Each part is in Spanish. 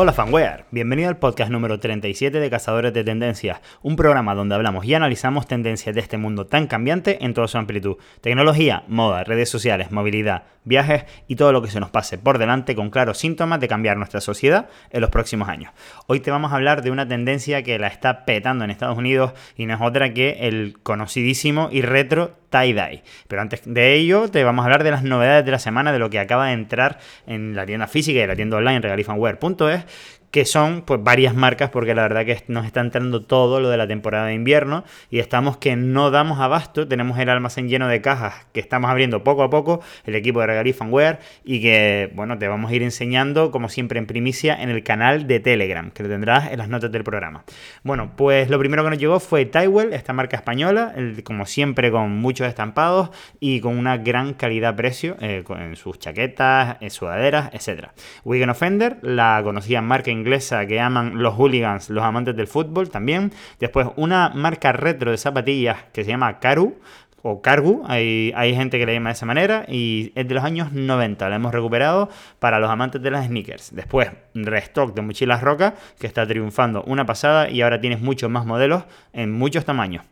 Hola fanware, bienvenido al podcast número 37 de Cazadores de Tendencias, un programa donde hablamos y analizamos tendencias de este mundo tan cambiante en toda su amplitud. Tecnología, moda, redes sociales, movilidad, viajes y todo lo que se nos pase por delante con claros síntomas de cambiar nuestra sociedad en los próximos años. Hoy te vamos a hablar de una tendencia que la está petando en Estados Unidos y no es otra que el conocidísimo y retro tie-dye. Pero antes de ello, te vamos a hablar de las novedades de la semana, de lo que acaba de entrar en la tienda física y la tienda online regalifanware.es que son pues varias marcas porque la verdad que nos está entrando todo lo de la temporada de invierno y estamos que no damos abasto, tenemos el almacén lleno de cajas que estamos abriendo poco a poco, el equipo de Regalí Fanware y que bueno, te vamos a ir enseñando como siempre en primicia en el canal de Telegram, que lo tendrás en las notas del programa. Bueno, pues lo primero que nos llegó fue Tywell, esta marca española, como siempre con muchos estampados y con una gran calidad-precio eh, en sus chaquetas, en sudaderas, etc. Wigan Offender, la conocida marca inglesa que aman los hooligans, los amantes del fútbol también. Después una marca retro de zapatillas que se llama Karu o Cargu, hay, hay, gente que le llama de esa manera, y es de los años 90, la hemos recuperado para los amantes de las sneakers. Después, restock de mochilas roca, que está triunfando una pasada y ahora tienes muchos más modelos en muchos tamaños.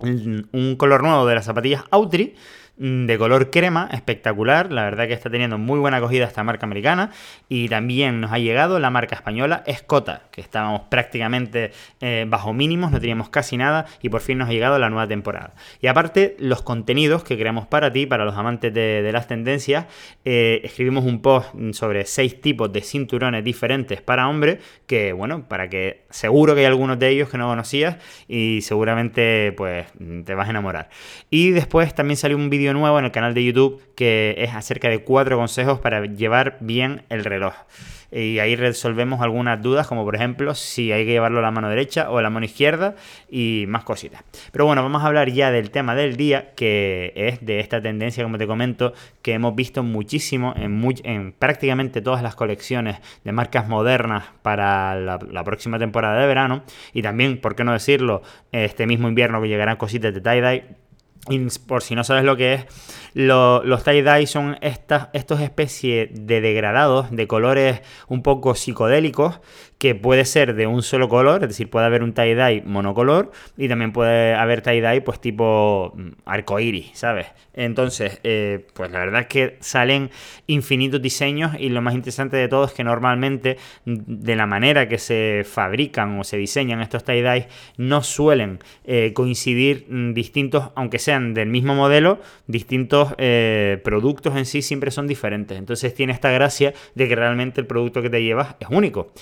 Un color nuevo de las zapatillas Autry, de color crema, espectacular. La verdad que está teniendo muy buena acogida esta marca americana. Y también nos ha llegado la marca española Escota, que estábamos prácticamente eh, bajo mínimos, no teníamos casi nada y por fin nos ha llegado la nueva temporada. Y aparte, los contenidos que creamos para ti, para los amantes de, las tendencias, eh, escribimos un post sobre seis tipos de cinturones diferentes para hombres, que bueno, para que seguro que hay algunos de ellos que no conocías y seguramente pues te vas a enamorar. Y después también salió un vídeo nuevo en el canal de YouTube que es acerca de cuatro consejos para llevar bien el reloj. Y ahí resolvemos algunas dudas, como por ejemplo si hay que llevarlo a la mano derecha o a la mano izquierda y más cositas. Pero bueno, vamos a hablar ya del tema del día, que es de esta tendencia, como te comento, que hemos visto muchísimo en, en prácticamente todas las colecciones de marcas modernas para la, la próxima temporada de verano. Y también, por qué no decirlo, este mismo invierno que llegarán cositas de tie-dye por si no sabes lo que es, los tie-dye son estas, estos especies de degradados de colores un poco psicodélicos que puede ser de un solo color, es decir, puede haber un tie-dye monocolor y también puede haber tie-dye pues tipo mm, arcoíris, ¿sabes? Entonces, eh, pues la verdad es que salen infinitos diseños y lo más interesante de todo es que normalmente mm, de la manera que se fabrican o se diseñan estos tie-dye no suelen eh, coincidir mm, distintos, aunque sean del mismo modelo, distintos eh, productos en sí siempre son diferentes. Entonces tiene esta gracia de que realmente el producto que te llevas es único.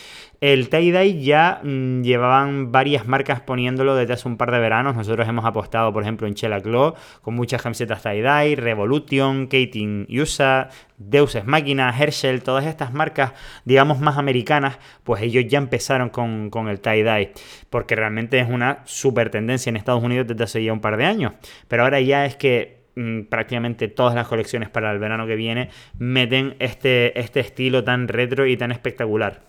El tie-dye ya mm, llevaban varias marcas poniéndolo desde hace un par de veranos. Nosotros hemos apostado, por ejemplo, en Chela Claw con muchas camisetas tie-dye, Revolution, Kating USA, Deus Ex Máquina, Herschel, todas estas marcas, digamos, más americanas, pues ellos ya empezaron con, con el tie-dye, porque realmente es una super tendencia en Estados Unidos desde hace ya un par de años. Pero ahora ya es que mm, prácticamente todas las colecciones para el verano que viene meten este, este estilo tan retro y tan espectacular.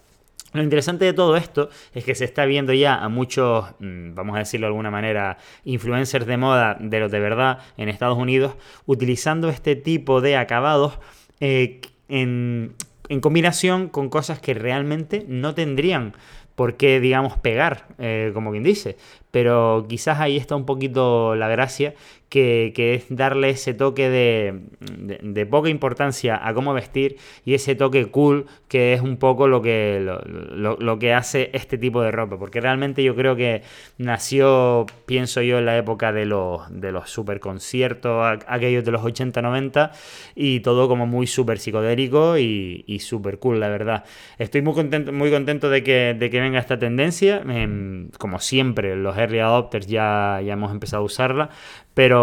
Lo interesante de todo esto es que se está viendo ya a muchos, mm, vamos a decirlo de alguna manera, influencers de moda de los de verdad en Estados Unidos, utilizando este tipo de acabados eh, en, combinación con cosas que realmente no tendrían por qué, digamos, pegar, eh, como quien dice. Pero quizás ahí está un poquito la gracia que, es darle ese toque de, poca importancia a cómo vestir y ese toque cool que es un poco lo que, lo, que hace este tipo de ropa. Porque realmente yo creo que nació, pienso yo, en la época de los, de los super conciertos, aquellos de los 80-90, y todo como muy súper psicodélico y, y súper cool, la verdad. Estoy muy contento, muy contento de que, de que venga esta tendencia. Em, como siempre, los early adopters ya, ya hemos empezado a usarla, pero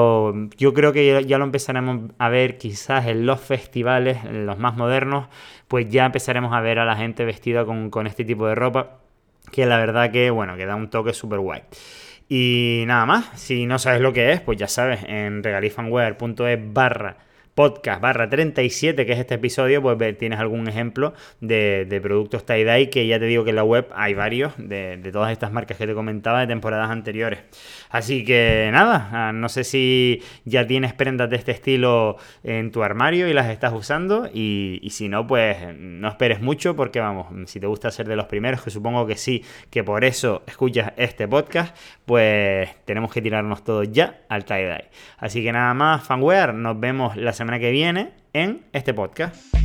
yo creo que ya lo empezaremos a ver quizás en los festivales, en los más modernos, pues ya empezaremos a ver a la gente vestida con, este tipo de ropa, que la verdad que, bueno, que da un toque súper guay. Y nada más, si no sabes lo que es, pues ya sabes, en regalifanwear.es barra podcast barra 37, que es este episodio, pues tienes algún ejemplo de, productos tie-dye que ya te digo que en la web hay varios de, todas estas marcas que te comentaba de temporadas anteriores. Así que nada, ah, no sé si ya tienes prendas de este estilo en tu armario y las estás usando y, y si no, pues no esperes mucho porque vamos, si te gusta ser de los primeros, que supongo que sí, que por eso escuchas este podcast, pues tenemos que tirarnos todos ya al tie-dye. Así que nada más, fanware, nos vemos la semana que viene en este podcast.